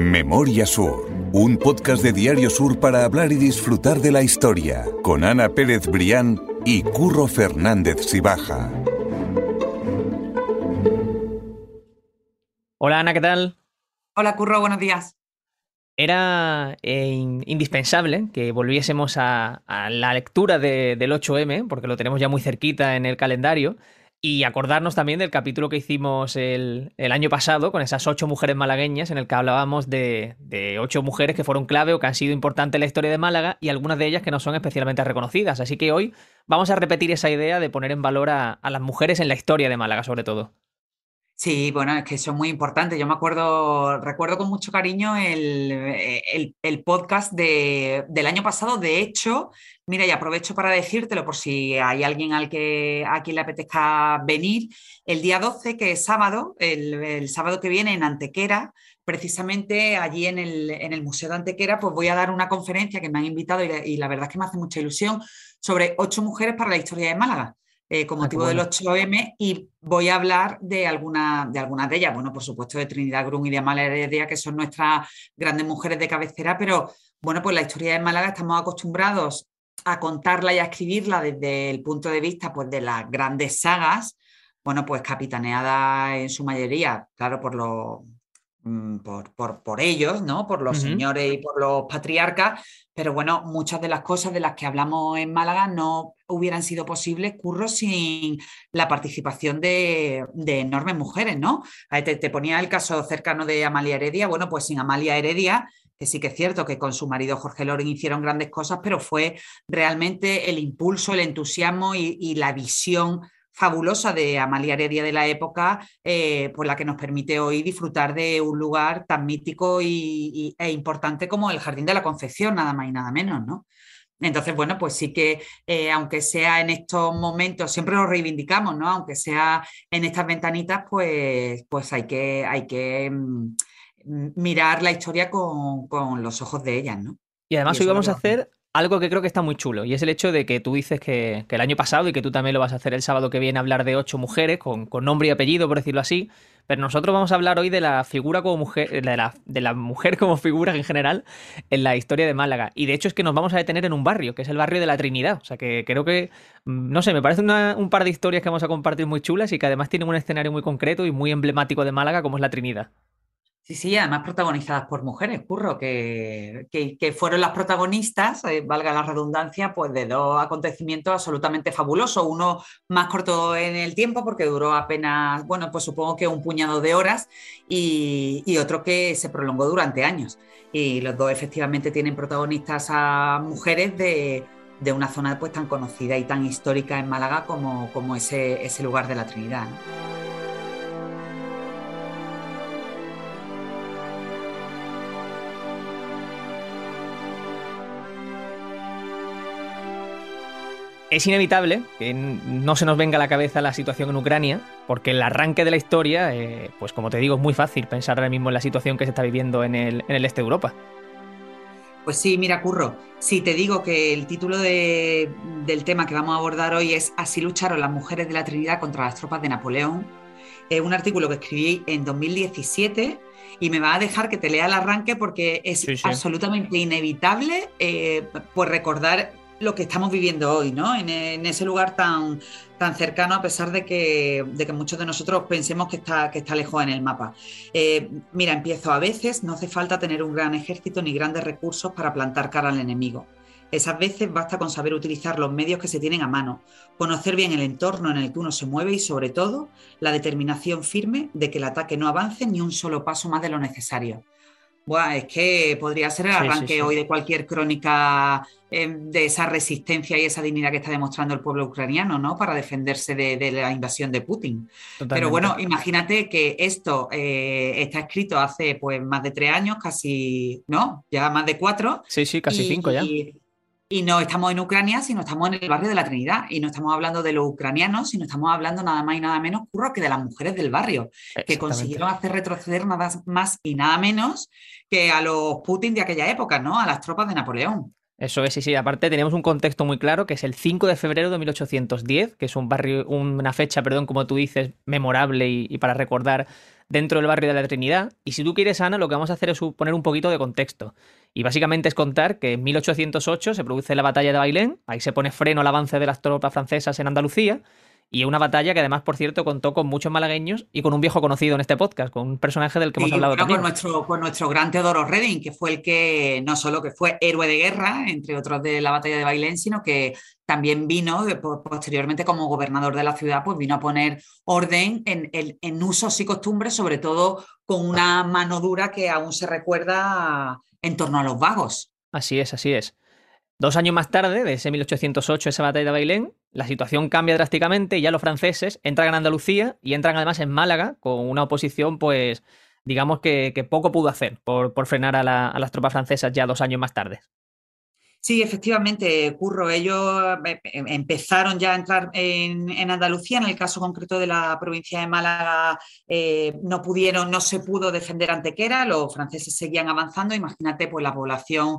Memoria Sur, un podcast de Diario Sur para hablar y disfrutar de la historia, con Ana Pérez Brián y Curro Fernández Sibaja. Hola Ana, ¿qué tal? Hola Curro, buenos días. Era eh, indispensable que volviésemos a, la lectura del 8M, porque lo tenemos ya muy cerquita en el calendario, y acordarnos también del capítulo que hicimos el, año pasado con esas ocho mujeres malagueñas en el que hablábamos de, ocho mujeres que fueron clave o que han sido importantes en la historia de Málaga y algunas de ellas que no son especialmente reconocidas. Así que hoy vamos a repetir esa idea de poner en valor a, a las mujeres en la historia de Málaga sobre todo. Sí, bueno, es que son muy importantes. Yo me acuerdo, recuerdo con mucho cariño el, el, podcast de, del año pasado. De hecho, mira, y aprovecho para decírtelo por si hay alguien al que a quien le apetezca venir. El día 12, que es sábado, el, sábado que viene en Antequera, precisamente allí en el, en el, Museo de Antequera, pues voy a dar una conferencia que me han invitado y la verdad es que me hace mucha ilusión sobre ocho mujeres para la historia de Málaga. Eh, con ah, motivo del 8M y voy a hablar de, alguna, de algunas de ellas. Bueno, por supuesto de Trinidad Grun y de Amalia Heredia, que son nuestras grandes mujeres de cabecera, pero bueno, pues la historia de Málaga estamos acostumbrados a contarla y a escribirla desde el punto de vista pues, de las grandes sagas, bueno, pues capitaneada en su mayoría, claro, por los Mm, por, por, ellos, ¿no? Por los señores y por los patriarcas, pero bueno, muchas de las cosas de las que hablamos en Málaga no hubieran sido posibles, curro, sin la participación de, enormes mujeres, ¿no? Te, te, ponía el caso cercano de Amalia Heredia, bueno, pues sin Amalia Heredia, que sí que es cierto que con su marido Jorge Loren hicieron grandes cosas, pero fue realmente el impulso, el entusiasmo y, y la visión fabulosa de Amalia Heredia de la época, eh, pues la que nos permite hoy disfrutar de un lugar tan mítico y, e importante como el Jardín de la Concepción, nada más y nada menos, ¿no? Entonces, bueno, pues sí que, eh, aunque sea en estos momentos, siempre lo reivindicamos, ¿no? Aunque sea en estas ventanitas, pues, pues hay que, hay que mm, mirar la historia con, los ojos de ellas, ¿no? Y además hoy vamos a hacer algo que creo que está muy chulo y es el hecho de que tú dices que, el año pasado y que tú también lo vas a hacer el sábado que viene hablar de ocho mujeres con, nombre y apellido, por decirlo así, pero nosotros vamos a hablar hoy de la figura como mujer, de la, de la mujer como figura en general en la historia de Málaga. Y de hecho es que nos vamos a detener en un barrio, que es el barrio de la Trinidad. O sea que creo que, mm, no sé, me parece un par de historias que vamos a compartir muy chulas y que además tienen un escenario muy concreto y muy emblemático de Málaga como es la Trinidad. Sí, sí, además protagonizadas por mujeres, curro, que, que, fueron las protagonistas, eh, valga la redundancia, pues de dos acontecimientos absolutamente fabulosos. Uno más corto en el tiempo, porque duró apenas, bueno, pues supongo que un puñado de horas, y, y otro que se prolongó durante años. Y los dos efectivamente tienen protagonistas a mujeres de, de una zona pues tan conocida y tan histórica en Málaga como, como ese, ese lugar de la Trinidad. Es inevitable que no se nos venga a la cabeza la situación en Ucrania, porque el arranque de la historia, eh, pues como te digo, es muy fácil pensar ahora mismo en la situación que se está viviendo en el, este de Europa. Pues sí, mira, Curro, si te digo que el título del tema que vamos a abordar hoy es Así lucharon las mujeres de la Trinidad contra las tropas de Napoleón, es un artículo que escribí en 2017 y me va a dejar que te lea el arranque porque es absolutamente inevitable eh, pues recordar lo que estamos viviendo hoy, ¿no? En, ese lugar tan, tan cercano, a pesar de que, de que, muchos de nosotros pensemos que está, que está lejos en el mapa. Eh, mira, empiezo. A veces no hace falta tener un gran ejército ni grandes recursos para plantar cara al enemigo. Esas veces basta con saber utilizar los medios que se tienen a mano, conocer bien el entorno en el que uno se mueve y, sobre todo, la determinación firme de que el ataque no avance ni un solo paso más de lo necesario es que podría ser el arranque hoy de cualquier crónica eh, de esa resistencia y esa dignidad que está demostrando el pueblo ucraniano, ¿no? Para defenderse de, la invasión de Putin. Pero bueno, imagínate que esto eh, está escrito hace pues más de tres años, casi, ¿no? Ya más de cuatro. Sí, sí, casi cinco ya. Y no estamos en Ucrania, sino estamos en el barrio de la Trinidad. Y no estamos hablando de los ucranianos, sino estamos hablando nada más y nada menos, curro, que de las mujeres del barrio, que consiguieron hacer retroceder nada más y nada menos que a los Putin de aquella época, ¿no? A las tropas de Napoleón. Eso es, sí, sí. Aparte tenemos un contexto muy claro que es el 5 de febrero de 1810, que es un barrio, una fecha, perdón, como tú dices, memorable y para recordar dentro del barrio de la Trinidad. Y si tú quieres, Ana, lo que vamos a hacer es poner un poquito de contexto. Y básicamente es contar que en 1808 se produce la batalla de Bailén, ahí se pone freno al avance de las tropas francesas en Andalucía, y una batalla que además, por cierto, contó con muchos malagueños y con un viejo conocido en este podcast, con un personaje del que hemos hablado también. Con nuestro, con nuestro gran Teodoro Reding, que fue el que no solo que fue héroe de guerra, entre otros de la batalla de Bailén, sino que también vino posteriormente como gobernador de la ciudad, pues vino a poner orden en, en usos y costumbres, sobre todo con una mano dura que aún se recuerda en torno a los vagos. Así es, así es. Dos años más tarde, de ese 1808, esa batalla de Bailén, la situación cambia drásticamente y ya los franceses entran en Andalucía y entran además en Málaga con una oposición, pues, digamos que, poco pudo hacer por, frenar a, a las tropas francesas ya dos años más tarde. Sí, efectivamente, Curro. Ellos eh, em, empezaron ya a entrar en, Andalucía. En el caso concreto de la provincia de Málaga, eh, no pudieron, no se pudo defender ante Antequera. Los franceses seguían avanzando. Imagínate, pues la población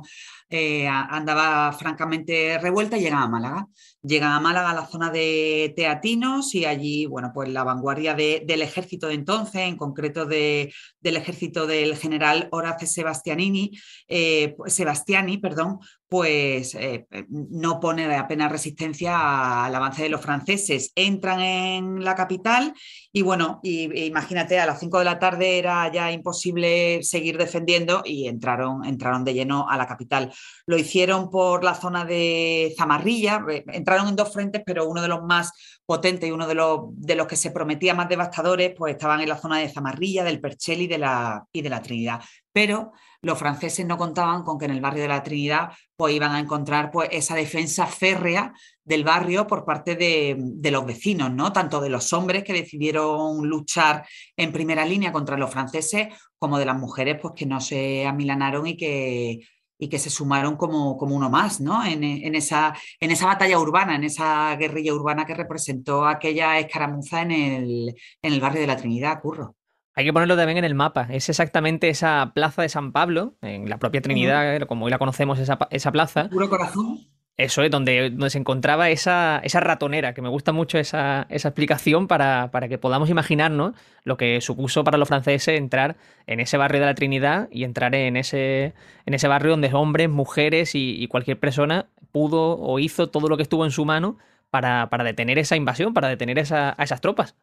eh, andaba francamente revuelta y llegan a Málaga. Llegan a Málaga a la zona de Teatinos y allí, bueno, pues la vanguardia del ejército de entonces, en concreto del ejército del general Horace Sebastianini, eh, Sebastiani, perdón, pues eh, no pone apenas resistencia al avance de los franceses. Entran en la capital y bueno, imagínate, a las 5 de la tarde era ya imposible seguir defendiendo y entraron, entraron de lleno a la capital. Lo hicieron por la zona de Zamarrilla, eh, entraron en dos frentes, pero uno de los más potentes y uno de los, que se prometía más devastadores, pues estaban en la zona de Zamarrilla, del Perchel y de la, y de la Trinidad. Pero los franceses no contaban con que en el barrio de la Trinidad pues, iban a encontrar pues, esa defensa férrea del barrio por parte de, de, los vecinos, ¿no? tanto de los hombres que decidieron luchar en primera línea contra los franceses, como de las mujeres pues, que no se amilanaron y que y que se sumaron como, como uno más ¿no? En, esa, en esa batalla urbana, en esa guerrilla urbana que representó aquella escaramuza en el, en el barrio de la Trinidad, Curro. Hay que ponerlo también en el mapa. Es exactamente esa plaza de San Pablo, en la propia Trinidad, como hoy la conocemos, esa, esa plaza. Puro corazón. Eso es, donde, donde se encontraba esa, esa, ratonera, que me gusta mucho esa, esa explicación para, para, que podamos imaginarnos lo que supuso para los franceses entrar en ese barrio de la Trinidad y entrar en ese, en ese barrio donde hombres, mujeres y, cualquier persona pudo o hizo todo lo que estuvo en su mano para, para detener esa invasión, para detener esa, a esas tropas.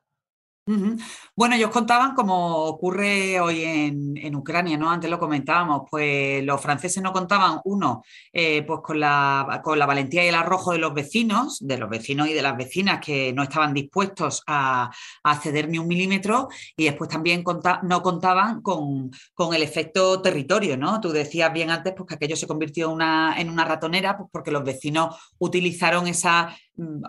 Bueno, ellos contaban como ocurre hoy en, Ucrania, ¿no? Antes lo comentábamos, pues los franceses no contaban, uno, eh, pues con la, con la, valentía y el arrojo de los vecinos, de los vecinos y de las vecinas que no estaban dispuestos a, ceder ni un milímetro, y después también no contaban con, con, el efecto territorio, ¿no? Tú decías bien antes pues, que aquello se convirtió en una ratonera pues, porque los vecinos utilizaron esa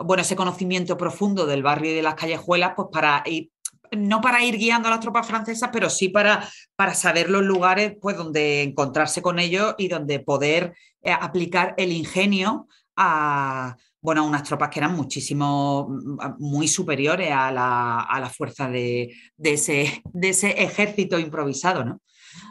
bueno, ese conocimiento profundo del barrio y de las callejuelas, pues para ir, no para ir guiando a las tropas francesas, pero sí para, para saber los lugares pues, donde encontrarse con ellos y donde poder eh, aplicar el ingenio a, bueno, unas tropas que eran muchísimo, mm, muy superiores a la, a la fuerza de, de, ese, de ese ejército improvisado, ¿no?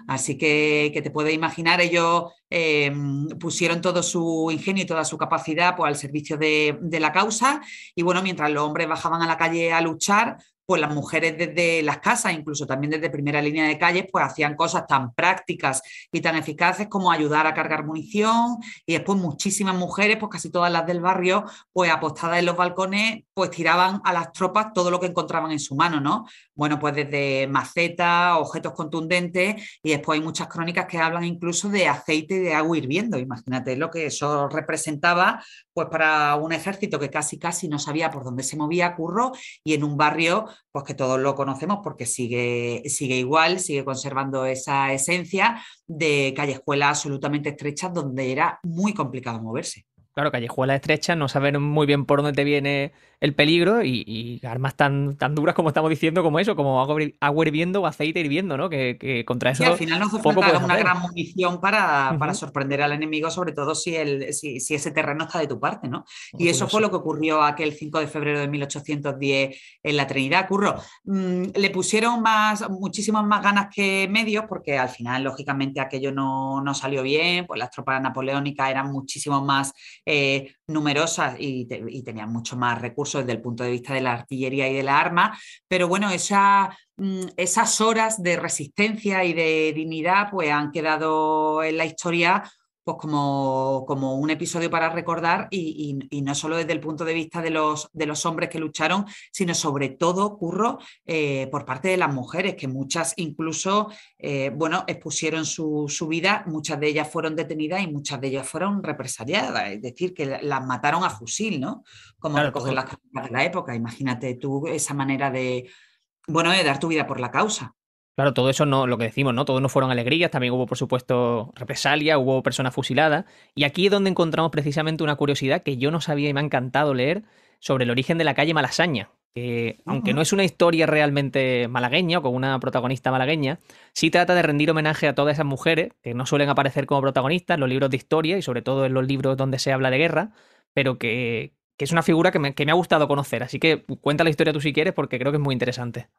Así que, que te puedes imaginar, ellos eh, pusieron todo su ingenio y toda su capacidad pues, al servicio de, de, la causa. Y bueno, mientras los hombres bajaban a la calle a luchar, pues las mujeres desde las casas, incluso también desde primera línea de calles, pues hacían cosas tan prácticas y tan eficaces como ayudar a cargar munición y después muchísimas mujeres, pues casi todas las del barrio, pues apostadas en los balcones, pues tiraban a las tropas todo lo que encontraban en su mano, ¿no? Bueno, pues desde macetas, objetos contundentes y después hay muchas crónicas que hablan incluso de aceite y de agua hirviendo. Imagínate lo que eso representaba pues para un ejército que casi casi no sabía por dónde se movía Curro y en un barrio pues que todos lo conocemos porque sigue, sigue igual, sigue conservando esa esencia de callejuelas absolutamente estrechas donde era muy complicado moverse. Claro, callejuelas estrechas, no saber muy bien por dónde te viene el peligro y, armas tan, tan duras como estamos diciendo, como eso, como agua, hirviendo o aceite hirviendo, ¿no? Que, contra eso. Y al final nos hace una gran munición para, para, sorprender al enemigo, sobre todo si, el, si, ese terreno está de tu parte, ¿no? Y eso fue lo que ocurrió aquel 5 de febrero de 1810 en la Trinidad. Curro, mm, le pusieron más, muchísimas más ganas que medios, porque al final, lógicamente, aquello no, no salió bien, pues las tropas napoleónicas eran muchísimo más eh, numerosas y, tenían mucho más recursos desde el punto de vista de la artillería y de la arma, pero bueno, mm, esas horas de resistencia y de dignidad pues han quedado en la historia pues como, como, un episodio para recordar y, no solo desde el punto de vista de los, de los hombres que lucharon, sino sobre todo, Curro, eh, por parte de las mujeres, que muchas incluso, eh, bueno, expusieron su, vida, muchas de ellas fueron detenidas y muchas de ellas fueron represaliadas, es decir, que las mataron a fusil, ¿no? Como recoger las de la época. Imagínate tú esa manera de, bueno, de dar tu vida por la causa. Claro, todo eso no, lo que decimos, ¿no? Todos no fueron alegrías, también hubo, por supuesto, represalia, hubo personas fusiladas. Y aquí es donde encontramos precisamente una curiosidad que yo no sabía y me ha encantado leer sobre el origen de la calle Malasaña. Que, aunque no es una historia realmente malagueña o con una protagonista malagueña, sí trata de rendir homenaje a todas esas mujeres que no suelen aparecer como protagonistas en los libros de historia y sobre todo en los libros donde se habla de guerra, pero que, es una figura que me, que me ha gustado conocer. Así que cuenta la historia tú si quieres porque creo que es muy interesante.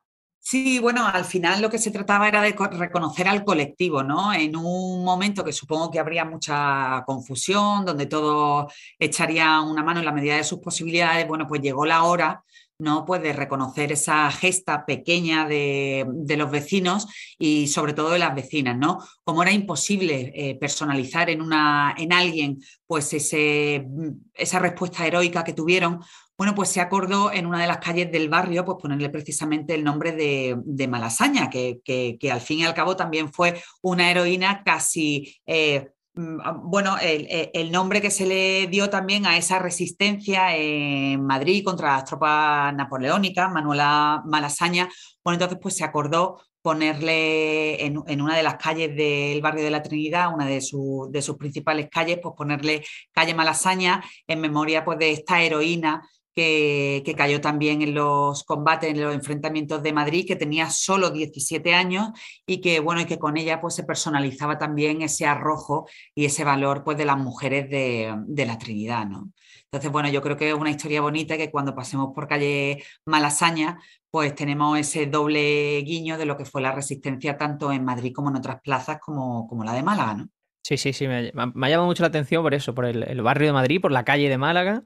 Sí, bueno, al final lo que se trataba era de reconocer al colectivo, ¿no? En un momento que supongo que habría mucha confusión, donde todos echarían una mano en la medida de sus posibilidades, bueno, pues llegó la hora ¿no? Pues de reconocer esa gesta pequeña de, los vecinos y sobre todo de las vecinas, ¿no? Como era imposible eh, personalizar en, una, en alguien pues ese, esa respuesta heroica que tuvieron, bueno, pues se acordó en una de las calles del barrio pues ponerle precisamente el nombre de, Malasaña, que, al fin y al cabo también fue una heroína casi... Eh, mm, bueno, el, nombre que se le dio también a esa resistencia en Madrid contra las tropas napoleónicas, Manuela Malasaña, bueno, entonces pues se acordó ponerle en, una de las calles del barrio de la Trinidad, una de, de sus principales calles, pues ponerle calle Malasaña en memoria pues de esta heroína que, cayó también en los combates, en los enfrentamientos de Madrid, que tenía solo 17 años y que, bueno, y que con ella pues, se personalizaba también ese arrojo y ese valor pues, de las mujeres de, la Trinidad. ¿no? Entonces, bueno, yo creo que es una historia bonita que cuando pasemos por calle Malasaña, pues tenemos ese doble guiño de lo que fue la resistencia tanto en Madrid como en otras plazas como, como la de Málaga. ¿no? Sí, sí, sí, me, ha llamado mucho la atención por eso, por el barrio de Madrid, por la calle de Málaga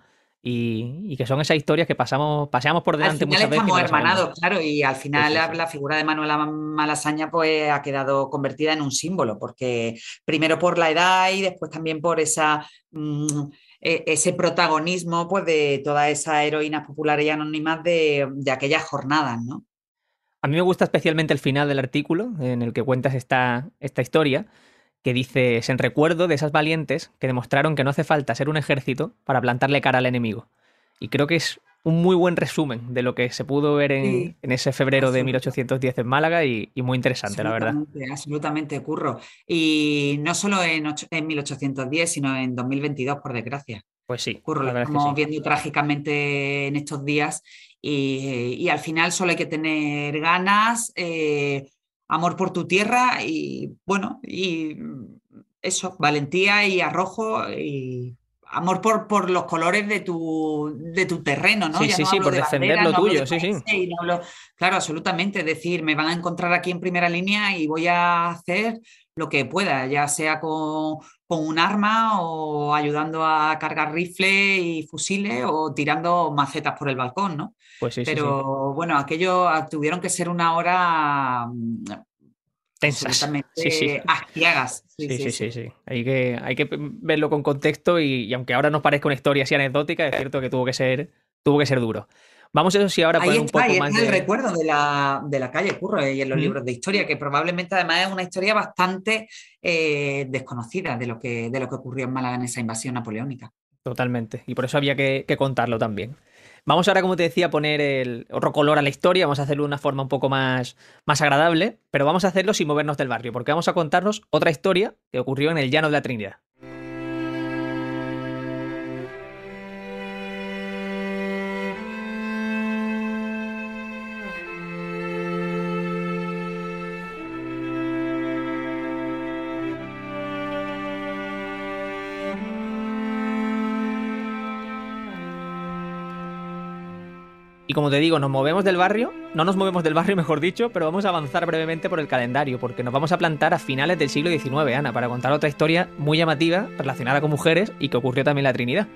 y, que son esas historias que pasamos, paseamos por delante al final muchas estamos hermanados, claro, y al final la, figura de Manuela Malasaña pues ha quedado convertida en un símbolo, porque primero por la edad y después también por esa mm, e, ese protagonismo pues de todas esas heroínas populares y anónimas de, de aquellas jornadas, ¿no? A mí me gusta especialmente el final del artículo en el que cuentas esta, esta historia, que dice, es en recuerdo de esas valientes que demostraron que no hace falta ser un ejército para plantarle cara al enemigo. Y creo que es un muy buen resumen de lo que se pudo ver en, ese febrero de 1810 en Málaga y, muy interesante, la verdad. Absolutamente, curro. Y no solo en, 1810, sino en 2022, por desgracia. Pues sí. Curro, lo estamos viendo trágicamente en estos días y, al final solo hay que tener ganas, eh, amor por tu tierra y bueno, y eso, valentía y arrojo y amor por, por los colores de tu, de tu terreno, ¿no? Sí, sí, sí, por defender lo tuyo, sí, sí. claro, absolutamente. Es decir, me van a encontrar aquí en primera línea y voy a hacer lo que pueda, ya sea con, un arma o ayudando a cargar rifles y fusiles o tirando macetas por el balcón, ¿no? Pues sí, Pero bueno, aquello ah, tuvieron que ser una hora mm, tensas. Sí, sí. Sí, sí, sí, sí, Hay, que, hay que verlo con contexto y, aunque ahora nos parezca una historia así anecdótica, es cierto que tuvo que ser, tuvo que ser duro. Vamos eso sí ahora a poner un poco ahí más está el recuerdo de la, de la calle Curro y en los libros de historia, que probablemente además es una historia bastante eh, desconocida de lo, que, de lo que ocurrió en Málaga en esa invasión napoleónica. Totalmente, y por eso había que, contarlo también. Vamos ahora, como te decía, a poner el otro color a la historia, vamos a hacerlo de una forma un poco más, más agradable, pero vamos a hacerlo sin movernos del barrio, porque vamos a contarnos otra historia que ocurrió en el Llano de la Trinidad. Y como te digo, nos movemos del barrio, no nos movemos del barrio, mejor dicho, pero vamos a avanzar brevemente por el calendario, porque nos vamos a plantar a finales del siglo XIX, Ana, para contar otra historia muy llamativa relacionada con mujeres y que ocurrió también en la Trinidad.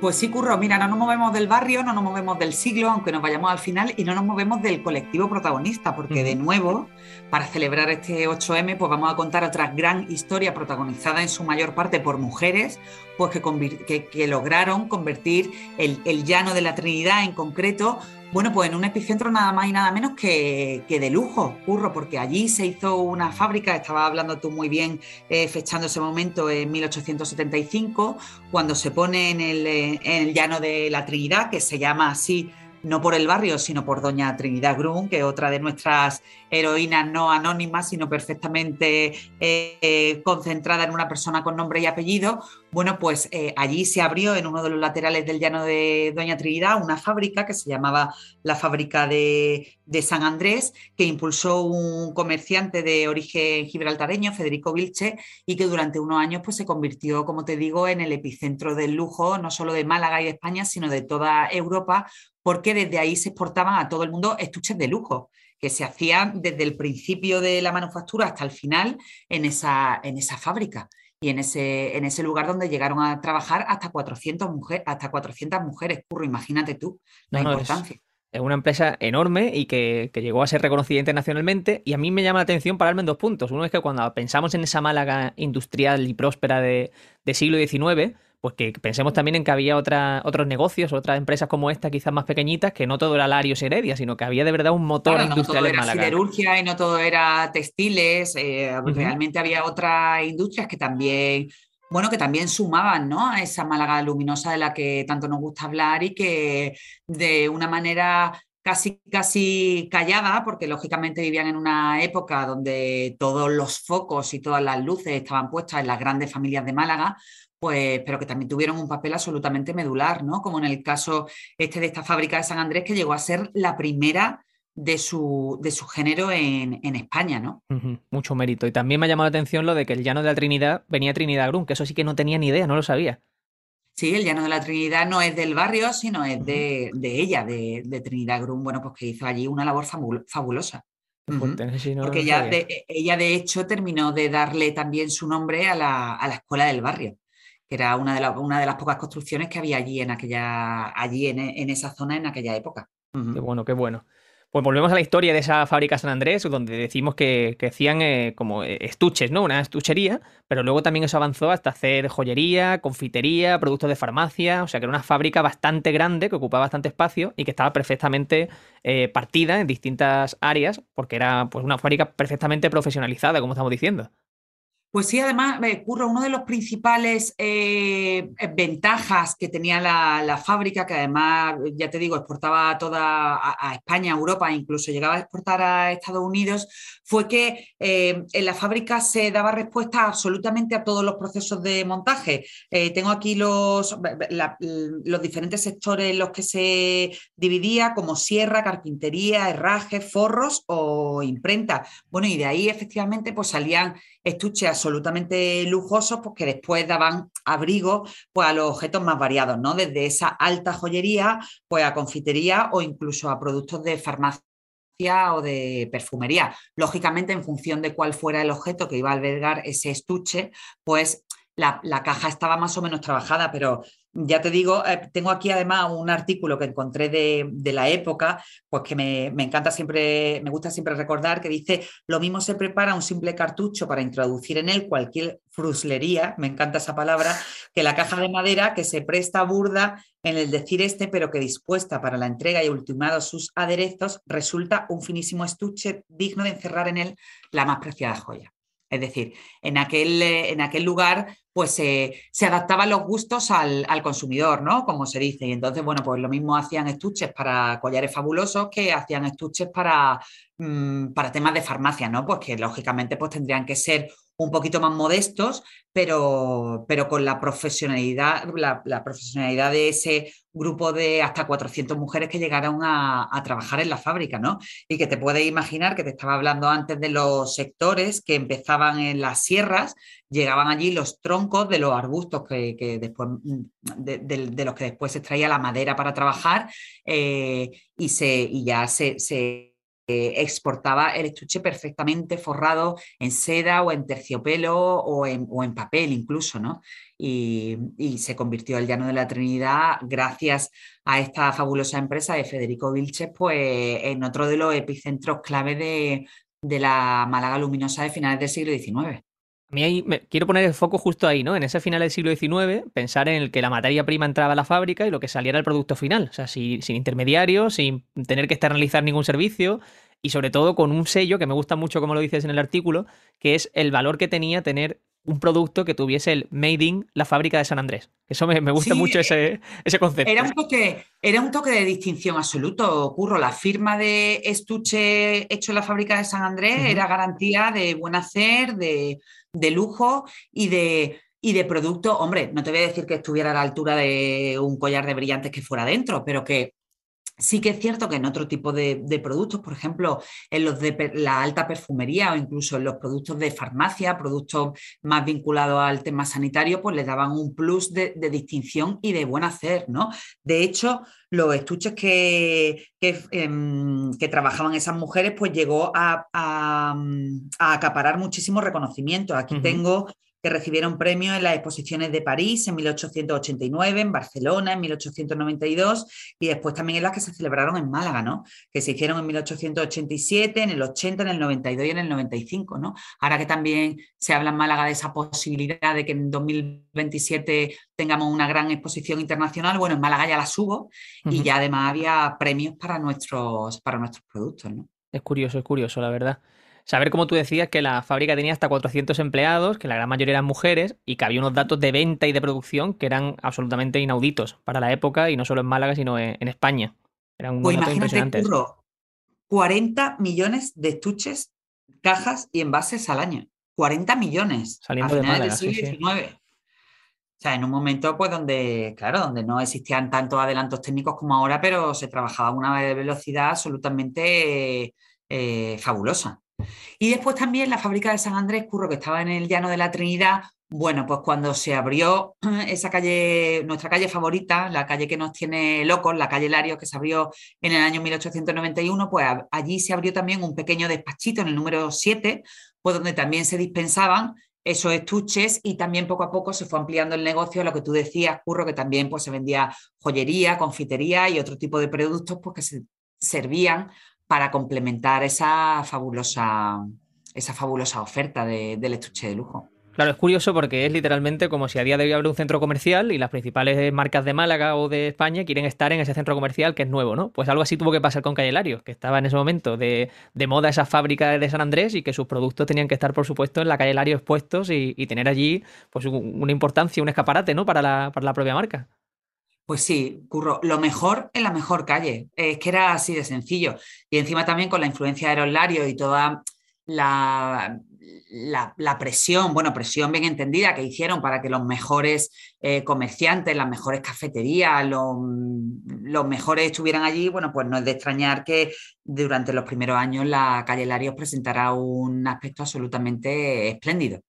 Pues sí, Curro, mira, no nos movemos del barrio, no nos movemos del siglo, aunque nos vayamos al final, y no nos movemos del colectivo protagonista, porque de nuevo, para celebrar este 8M, pues vamos a contar otra gran historia protagonizada en su mayor parte por mujeres, pues que, que, lograron convertir el, el llano de la Trinidad en concreto bueno, pues en un epicentro nada más y nada menos que, de lujo, curro, porque allí se hizo una fábrica, estaba hablando tú muy bien, eh, fechando ese momento en 1875, cuando se pone en el, eh, en el llano de la Trinidad, que se llama así no por el barrio, sino por doña Trinidad Grun, que es otra de nuestras heroínas no anónimas, sino perfectamente eh, concentrada en una persona con nombre y apellido. Bueno, pues eh, allí se abrió en uno de los laterales del llano de Doña Trinidad una fábrica que se llamaba la fábrica de, San Andrés, que impulsó un comerciante de origen gibraltareño, Federico Vilche, y que durante unos años pues, se convirtió, como te digo, en el epicentro del lujo, no solo de Málaga y de España, sino de toda Europa, porque desde ahí se exportaban a todo el mundo estuches de lujo que se hacían desde el principio de la manufactura hasta el final en esa, en esa fábrica y en ese, en ese lugar donde llegaron a trabajar hasta 400, mujeres hasta 400 mujeres, curro, imagínate tú la importancia. Es, una empresa enorme y que, llegó a ser reconocida internacionalmente y a mí me llama la atención pararme en dos puntos. Uno es que cuando pensamos en esa Málaga industrial y próspera de, de siglo XIX, pues que pensemos también en que había otra, otros negocios, otras empresas como esta, quizás más pequeñitas, que no todo era Larios Heredia, sino que había de verdad un motor industrial no todo era siderurgia y no todo era textiles, eh, realmente había otras industrias que también bueno, que también sumaban ¿no? a esa Málaga luminosa de la que tanto nos gusta hablar y que de una manera casi, casi callada, porque lógicamente vivían en una época donde todos los focos y todas las luces estaban puestas en las grandes familias de Málaga, pues, pero que también tuvieron un papel absolutamente medular, ¿no? Como en el caso este de esta fábrica de San Andrés, que llegó a ser la primera de su, de su género en, España, ¿no? Mucho mérito. Y también me ha llamado la atención lo de que el llano de la Trinidad venía Trinidad Grun, que eso sí que no tenía ni idea, no lo sabía. Sí, el llano de la Trinidad no es del barrio, sino es de, ella, de, Trinidad Grun, bueno, pues que hizo allí una labor fabulosa. Porque ella de, ella, de hecho, terminó de darle también su nombre a la, a la escuela del barrio que era una de, las pocas construcciones que había allí en aquella, allí en, esa zona en aquella época. Qué bueno, qué bueno. Pues volvemos a la historia de esa fábrica San Andrés, donde decimos que, que hacían eh, como eh, estuches, ¿no? Una estuchería, pero luego también eso avanzó hasta hacer joyería, confitería, productos de farmacia, o sea que era una fábrica bastante grande, que ocupaba bastante espacio y que estaba perfectamente eh, partida en distintas áreas, porque era pues una fábrica perfectamente profesionalizada, como estamos diciendo. Pues sí, además, me ocurre uno de los principales eh, ventajas que tenía la, fábrica, que además, ya te digo, exportaba toda a, España, a Europa, incluso llegaba a exportar a Estados Unidos, fue que eh, en la fábrica se daba respuesta absolutamente a todos los procesos de montaje. Eh, tengo aquí los, los diferentes sectores en los que se dividía, como sierra, carpintería, herraje, forros o imprenta. Bueno, y de ahí efectivamente pues salían estuches absolutamente lujosos, pues que después daban abrigo pues, a los objetos más variados, ¿no? Desde esa alta joyería, pues a confitería o incluso a productos de farmacia o de perfumería. Lógicamente, en función de cuál fuera el objeto que iba a albergar ese estuche, pues la, la, caja estaba más o menos trabajada, pero ya te digo, eh, tengo aquí además un artículo que encontré de, la época, pues que me, encanta siempre, me gusta siempre recordar, que dice, lo mismo se prepara un simple cartucho para introducir en él cualquier fruslería, me encanta esa palabra, que la caja de madera que se presta burda en el decir este, pero que dispuesta para la entrega y ultimado sus aderezos, resulta un finísimo estuche digno de encerrar en él la más preciada joya. Es decir, en aquel, eh, en aquel lugar pues se adaptaban los gustos al, consumidor, ¿no? Como se dice. Y entonces, bueno, pues lo mismo hacían estuches para collares fabulosos que hacían estuches para, mm, para temas de farmacia, ¿no? Pues que lógicamente pues tendrían que ser un poquito más modestos, pero, pero con la profesionalidad, la, profesionalidad de ese grupo de hasta 400 mujeres que llegaron a, trabajar en la fábrica, ¿no? Y que te puedes imaginar que te estaba hablando antes de los sectores que empezaban en las sierras, llegaban allí los troncos de los arbustos que, después, mm, de, los que después se extraía la madera para trabajar eh, y, se, y ya se exportaba el estuche perfectamente forrado en seda o en terciopelo o en, papel incluso, ¿no? Y, se convirtió el Llano de la Trinidad gracias a esta fabulosa empresa de Federico Vilches, pues en otro de los epicentros clave de, de la Málaga luminosa de finales del siglo XIX. A mí ahí me, quiero poner el foco justo ahí, ¿no? En ese final del siglo XIX, pensar en el que la materia prima entraba a la fábrica y lo que saliera el producto final. O sea, sin, intermediarios, sin tener que externalizar ningún servicio y sobre todo con un sello que me gusta mucho, como lo dices en el artículo, que es el valor que tenía tener un producto que tuviese el Made in la fábrica de San Andrés. Eso me, gusta mucho ese, ese, concepto. Era un, toque, era un toque de distinción absoluto, Curro. La firma de estuche hecho en la fábrica de San Andrés era garantía de buen hacer, de, de lujo y de, y de producto, hombre, no te voy a decir que estuviera a la altura de un collar de brillantes que fuera dentro, pero que Sí que es cierto que en otro tipo de, productos, por ejemplo, en los de la alta perfumería o incluso en los productos de farmacia, productos más vinculados al tema sanitario, pues les daban un plus de, distinción y de buen hacer, ¿no? De hecho, los estuches que, que, em, trabajaban esas mujeres, pues llegó a, acaparar muchísimo reconocimiento. Aquí tengo que recibieron premios en las exposiciones de París en 1889, en Barcelona en 1892 y después también en las que se celebraron en Málaga, ¿no? Que se hicieron en 1887, en el 80, en el 92 y en el 95, ¿no? Ahora que también se habla en Málaga de esa posibilidad de que en 2027 tengamos una gran exposición internacional, bueno, en Málaga ya la subo y ya además había premios para nuestros, para nuestros productos, ¿no? Es curioso, es curioso, la verdad. Saber, como tú decías, que la fábrica tenía hasta 400 empleados, que la gran mayoría eran mujeres, y que había unos datos de venta y de producción que eran absolutamente inauditos para la época, y no solo en Málaga, sino en, España. Eran pues imagínate, Curro, 40 millones de estuches, cajas y envases al año. 40 millones. Saliendo de Málaga, sí, O sea, en un momento, pues, donde, claro, donde no existían tantos adelantos técnicos como ahora, pero se trabajaba a una velocidad absolutamente eh, fabulosa. Y después también la fábrica de San Andrés, Curro, que estaba en el Llano de la Trinidad, bueno, pues cuando se abrió esa calle, nuestra calle favorita, la calle que nos tiene locos, la calle Lario, que se abrió en el año 1891, pues allí se abrió también un pequeño despachito en el número 7, pues donde también se dispensaban esos estuches y también poco a poco se fue ampliando el negocio, lo que tú decías, Curro, que también pues, se vendía joyería, confitería y otro tipo de productos pues, que se servían para complementar esa fabulosa, esa fabulosa oferta del estuche de lujo. Claro, es curioso porque es literalmente como si a día de hoy un centro comercial y las principales marcas de Málaga o de España quieren estar en ese centro comercial que es nuevo, ¿no? Pues algo así tuvo que pasar con Calle que estaba en ese momento de, moda esa fábrica de San Andrés y que sus productos tenían que estar, por supuesto, en la calle Lario expuestos y, tener allí pues una importancia, un escaparate, ¿no? Para la propia marca. Pues sí, Curro, lo mejor en la mejor calle. Es que era así de sencillo. Y encima también con la influencia de Lario y toda la, la, presión, bueno, presión bien entendida que hicieron para que los mejores eh, comerciantes, las mejores cafeterías, los, los, mejores estuvieran allí, bueno, pues no es de extrañar que durante los primeros años la calle Larios presentará un aspecto absolutamente espléndido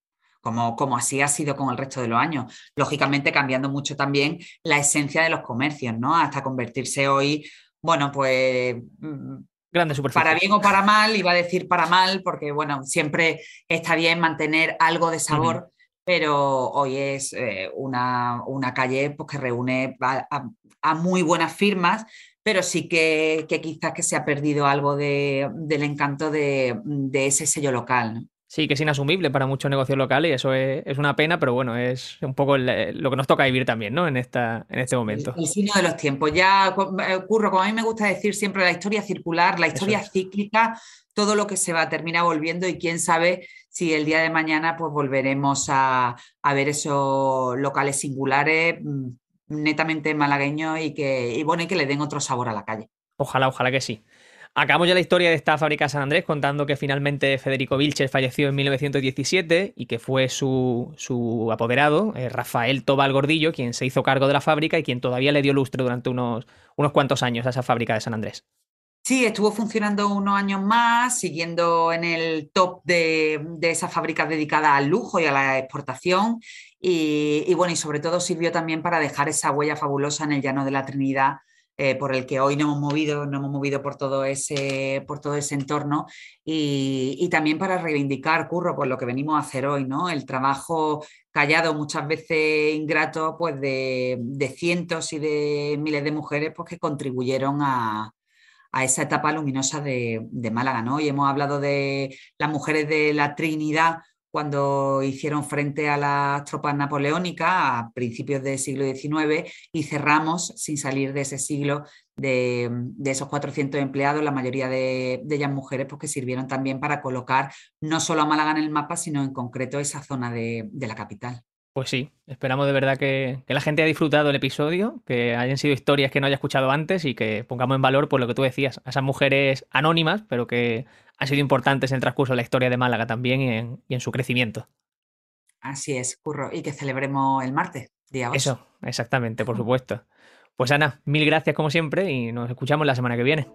como, así ha sido con el resto de los años. Lógicamente cambiando mucho también la esencia de los comercios, ¿no? Hasta convertirse hoy, bueno, pues... Mm, Grande para bien o para mal, iba a decir para mal, porque bueno, siempre está bien mantener algo de sabor, pero hoy es eh, una, calle pues, que reúne a, muy buenas firmas, pero sí que, quizás que se ha perdido algo del encanto de, de ese sello local. ¿no? Sí, que es inasumible para muchos negocios locales y eso es, una pena, pero bueno, es un poco lo que nos toca vivir también, ¿no? En, esta, en este momento. El, signo de los tiempos. Ya ocurre, como a mí me gusta decir siempre, la historia circular, la historia cíclica, todo lo que se va termina volviendo y quién sabe si el día de mañana pues volveremos a, ver esos locales singulares mm, netamente malagueños y que, y bueno, y que le den otro sabor a la calle. Ojalá, ojalá que sí. Acabamos ya la historia de esta fábrica San Andrés contando que finalmente Federico Vilches falleció en 1917 y que fue su, apoderado, eh, Rafael Tobal Gordillo, quien se hizo cargo de la fábrica y quien todavía le dio lustre durante unos, unos cuantos años a esa fábrica de San Andrés. Sí, estuvo funcionando unos años más, siguiendo en el top de, de esas fábricas dedicadas al lujo y a la exportación. Y, y, bueno, y sobre todo sirvió también para dejar esa huella fabulosa en el llano de la Trinidad eh, por el que hoy nos hemos movido, nos hemos movido por todo ese, por todo ese entorno y, también para reivindicar, Curro, por lo que venimos a hacer hoy, ¿no? El trabajo callado, muchas veces ingrato, pues de, de cientos y de miles de mujeres pues, que contribuyeron a, a esa etapa luminosa de, de, Málaga. ¿no? Y hemos hablado de las mujeres de la Trinidad cuando hicieron frente a las tropas napoleónicas a principios del siglo XIX y cerramos, sin salir de ese siglo, de, de esos 400 empleados, la mayoría de, ellas mujeres, pues sirvieron también para colocar no solo a Málaga en el mapa, sino en concreto esa zona de, la capital. Pues sí, esperamos de verdad que, que, la gente haya disfrutado el episodio, que hayan sido historias que no haya escuchado antes y que pongamos en valor, por lo que tú decías, a esas mujeres anónimas, pero que han sido importantes en el transcurso de la historia de Málaga también y en, y en su crecimiento. Así es, Curro, y que celebremos el martes, día 8. Eso, exactamente, por supuesto. Pues Ana, mil gracias como siempre y nos escuchamos la semana que viene.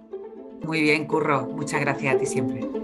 Muy bien, Curro, muchas gracias a ti siempre.